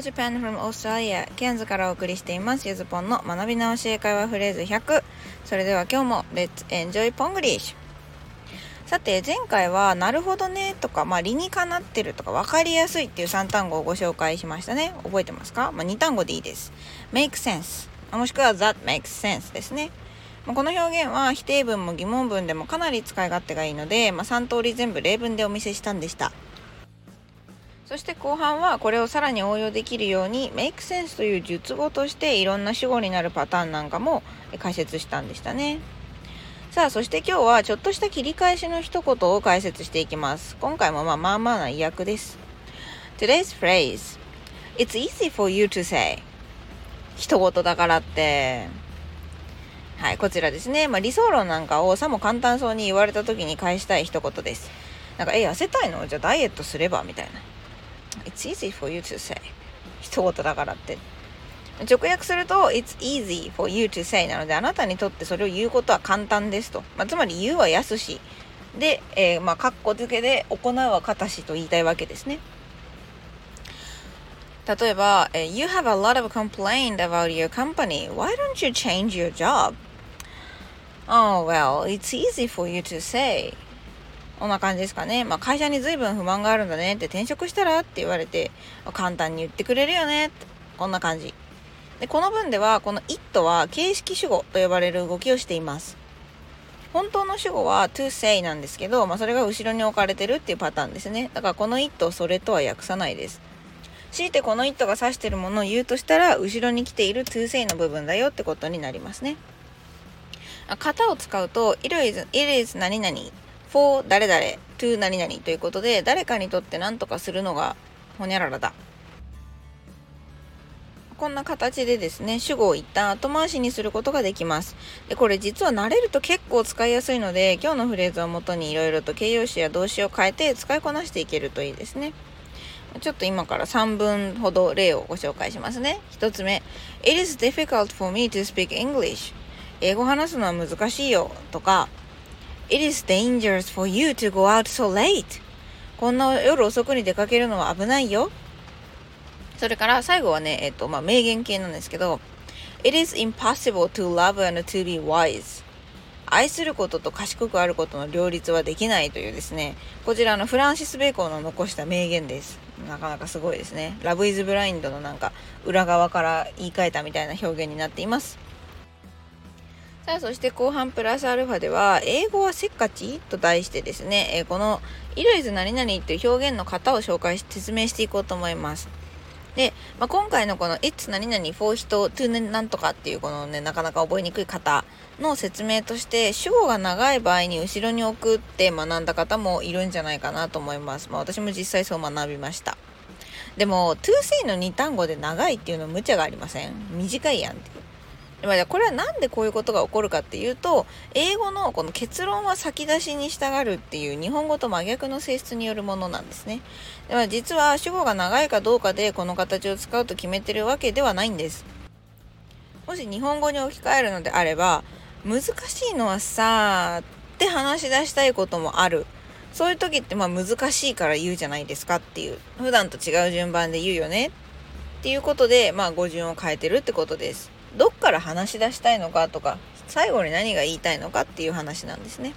Japan from Australia ケアンズからお送りしています。ゆずぽんの学び直し英会話フレーズ100それでは今日も Let's enjoy Ponglish さて前回はなるほどねとか、まあ、理にかなってるとか分かりやすいっていう3単語をご紹介しましたね。覚えてますか、まあ、2単語でいいです。Make sense もしくは that makes sense ですね。この表現は否定文も疑問文でもかなり使い勝手がいいので、まあ、3通り全部例文でお見せしたんでした。そして後半はこれをさらに応用できるように make sense という述語としていろんな主語になるパターンなんかも解説したんでしたね。さあ、そして今日はちょっとした切り返しの一言を解説していきます。今回もまあまあまあな意訳です。Today's phrase It's easy for you to say 一言だからってはい、こちらですね。まあ、理想論なんかをさも簡単そうに言われた時に返したい一言です。なんか、え、痩せたいの？じゃあダイエットすれば？みたいな。It's easy for you to say 一言だからって直訳すると It's easy for you to say なのであなたにとってそれを言うことは簡単ですと、まあ、つまり言うは安しで、えー、まあ、カッコ付けで行うはかたしと言いたいわけですね。例えば、You have a lot of complaint about your company. Why don't you change your job? Oh, well, it's easy for you to say. こんな感じですかね。まあ、会社に随分不満があるんだねって転職したらって言われて、簡単に言ってくれるよね、こんな感じ。で、この文では、この it は形式主語と呼ばれる動きをしています。本当の主語は to say なんですけど、まあ、それが後ろに置かれてるっていうパターンですね。だからこの it をそれとは訳さないです。強いてこの it が指してるものを言うとしたら、後ろに来ている to say の部分だよってことになりますね。型を使うと、it is, it is 何々 for 誰々 to 何々ということで誰かにとって何とかするのがほにゃららだこんな形でですね主語を一旦後回しにすることができますでこれ実は慣れると結構使いやすいので今日のフレーズをもとにいろいろと形容詞や動詞を変えて使いこなしていけるといいですねちょっと今から3分ほど例をご紹介しますね。1つ目、It is difficult for me to speak English. 英語話すのは難しいよとか、It is dangerous for you to go out so late. こんな夜遅くに出かけるのは危ないよ。それから最後はね、えっと、まあ、名言系なんですけど、It is impossible to love and to be wise. 愛することと賢くあることの両立はできないというですね、こちらのフランシス・ベーコンの残した名言です。なかなかすごいですね。ラブ・イズ・ブラインドのなんか裏側から言い換えたみたいな表現になっています。さあ、そして後半プラスアルファでは、英語はせっかち？と題してですね、え、この、イルイズ何々っていう表現の型を紹介し、説明していこうと思います。で、まあ、今回のこの It's 何々 for 人 to なんとかっていうこのね、なかなか覚えにくい方の説明として、主語が長い場合に後ろに置くって学んだ方もいるんじゃないかなと思います。まあ、私も実際そう学びました。でも、to say の2単語で長いっていうの無茶がありません？短いやんって。まあ、これは何でこういうことが起こるかっていうと英語のこの結論は先出しに従うっていう日本語と真逆の性質によるものなんですね。では実は主語が長いかどうかでこの形を使うと決めてるわけではないんです。もし日本語に置き換えるのであれば難しいのはさって話し出したいこともある。そういう時ってまあ難しいから言うじゃないですかっていう普段と違う順番で言うよねっていうことでまあ語順を変えてるってことです。どっから話し出したいのかとか最後に何が言いたいのかっていう話なんですね。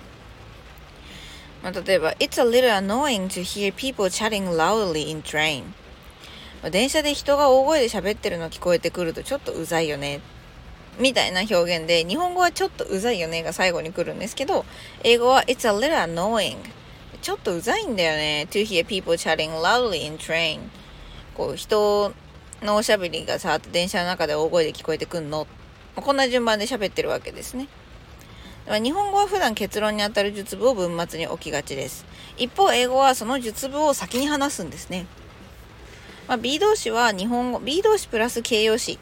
まあ、例えば、It's a little annoying to hear people chatting loudly in train. 電車で人が大声で喋ってるの聞こえてくるとちょっとうざいよね。みたいな表現で、日本語はちょっとうざいよねが最後に来るんですけど、英語は It's a little annoying. ちょっとうざいんだよね。to hear people chatting loudly in train. こう、人のおしゃべりがさ、電車の中で大声で聞こえてくんの？こんな順番で喋ってるわけですね。日本語は普段結論にあたる述語を文末に置きがちです。一方、英語はその述語を先に話すんですね。まあ、B 動詞は日本語、B 動詞プラス形容詞。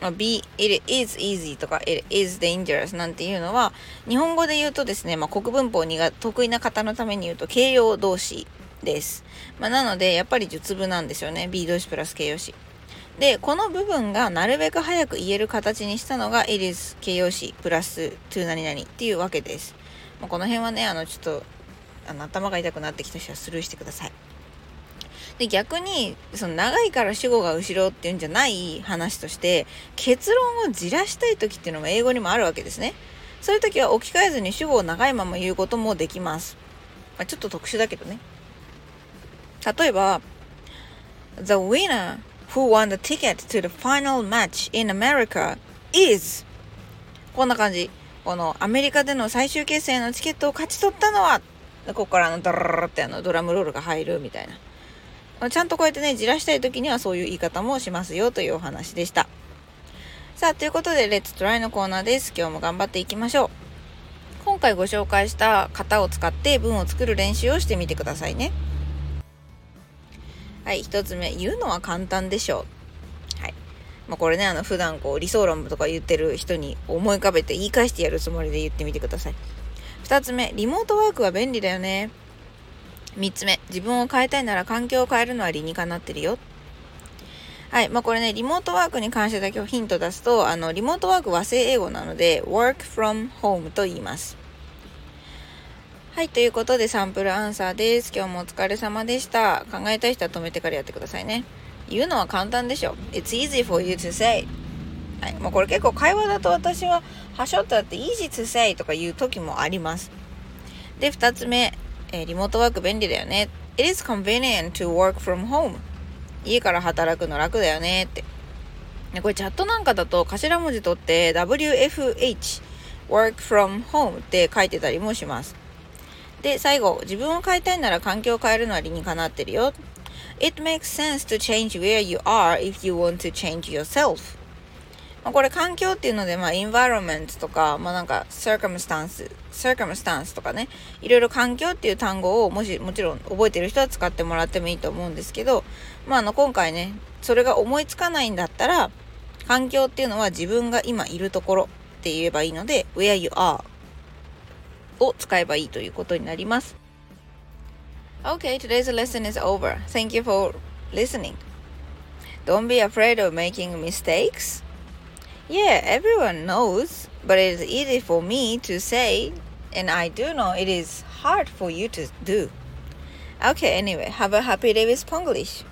まあ、B, it is easy とか it is dangerous なんていうのは、日本語で言うとですね、まあ、国文法にが得意な方のために言うと形容動詞です。まあ、なので、やっぱり述語なんですよね。B 動詞プラス形容詞。で、この部分がなるべく早く言える形にしたのが it is 形容詞プラス to 何々っていうわけです。まあ、この辺はね、あの、ちょっと、あの、頭が痛くなってきた人はスルーしてください。で、逆に、その長いから主語が後ろっていうんじゃない話として、結論をじらしたい時っていうのも英語にもあるわけですね。そういう時は置き換えずに主語を長いまま言うこともできます。まあ、ちょっと特殊だけどね。例えば、The winner who won the ticket to the final match in America is こんな感じ。このアメリカでの最終決戦のチケットを勝ち取ったのはここからあのドラララってあのドラムロールが入るみたいな。ちゃんとこうやってね、じらしたい時にはそういう言い方もしますよというお話でした。さあ、ということで、レッツトライのコーナーです。今日も頑張っていきましょう。今回ご紹介した型を使って文を作る練習をしてみてくださいね。はい、一つ目、言うのは簡単でしょう。はい。まあ、これね、あの、普段こう、理想論とか言ってる人に思い浮かべて言い返してやるつもりで言ってみてください。二つ目、リモートワークは便利だよね。三つ目、自分を変えたいなら環境を変えるのは理にかなってるよ。はい。まあ、これね、リモートワークに関してだけヒント出すと、あの、リモートワーク和製英語なので、work from home と言います。はい、ということでサンプルアンサーです。今日もお疲れ様でした。考えたい人は止めてからやってくださいね。言うのは簡単でしょ。It's easy for you to say. はい、もうこれ結構会話だと私は、はしょってあって easy to say とか言う時もあります。で、二つ目、えー、リモートワーク便利だよね。It is convenient to work from home. 家から働くの楽だよねって。これチャットなんかだと頭文字取って WFH work from home って書いてたりもします。で、最後、自分を変えたいなら環境を変えるのは理にかなってるよ。It makes sense to change where you are if you want to change yourself. まあ、これ環境っていうので、まあ、environment とか、まあ、なんか circumstance、circumstance とかね、いろいろ環境っていう単語をもし、もちろん覚えてる人は使ってもらってもいいと思うんですけど、まあ、あの、今回ね、それが思いつかないんだったら、環境っていうのは自分が今いるところって言えばいいので、where you are を使えばいいということになります。Okay, today's lesson is over. Thank you for listening. Don't be afraid of making mistakes. Yeah, everyone knows, but it's easy for me to say, and I do know it is hard for you to do. Okay, anyway, have a happy day with Ponglish.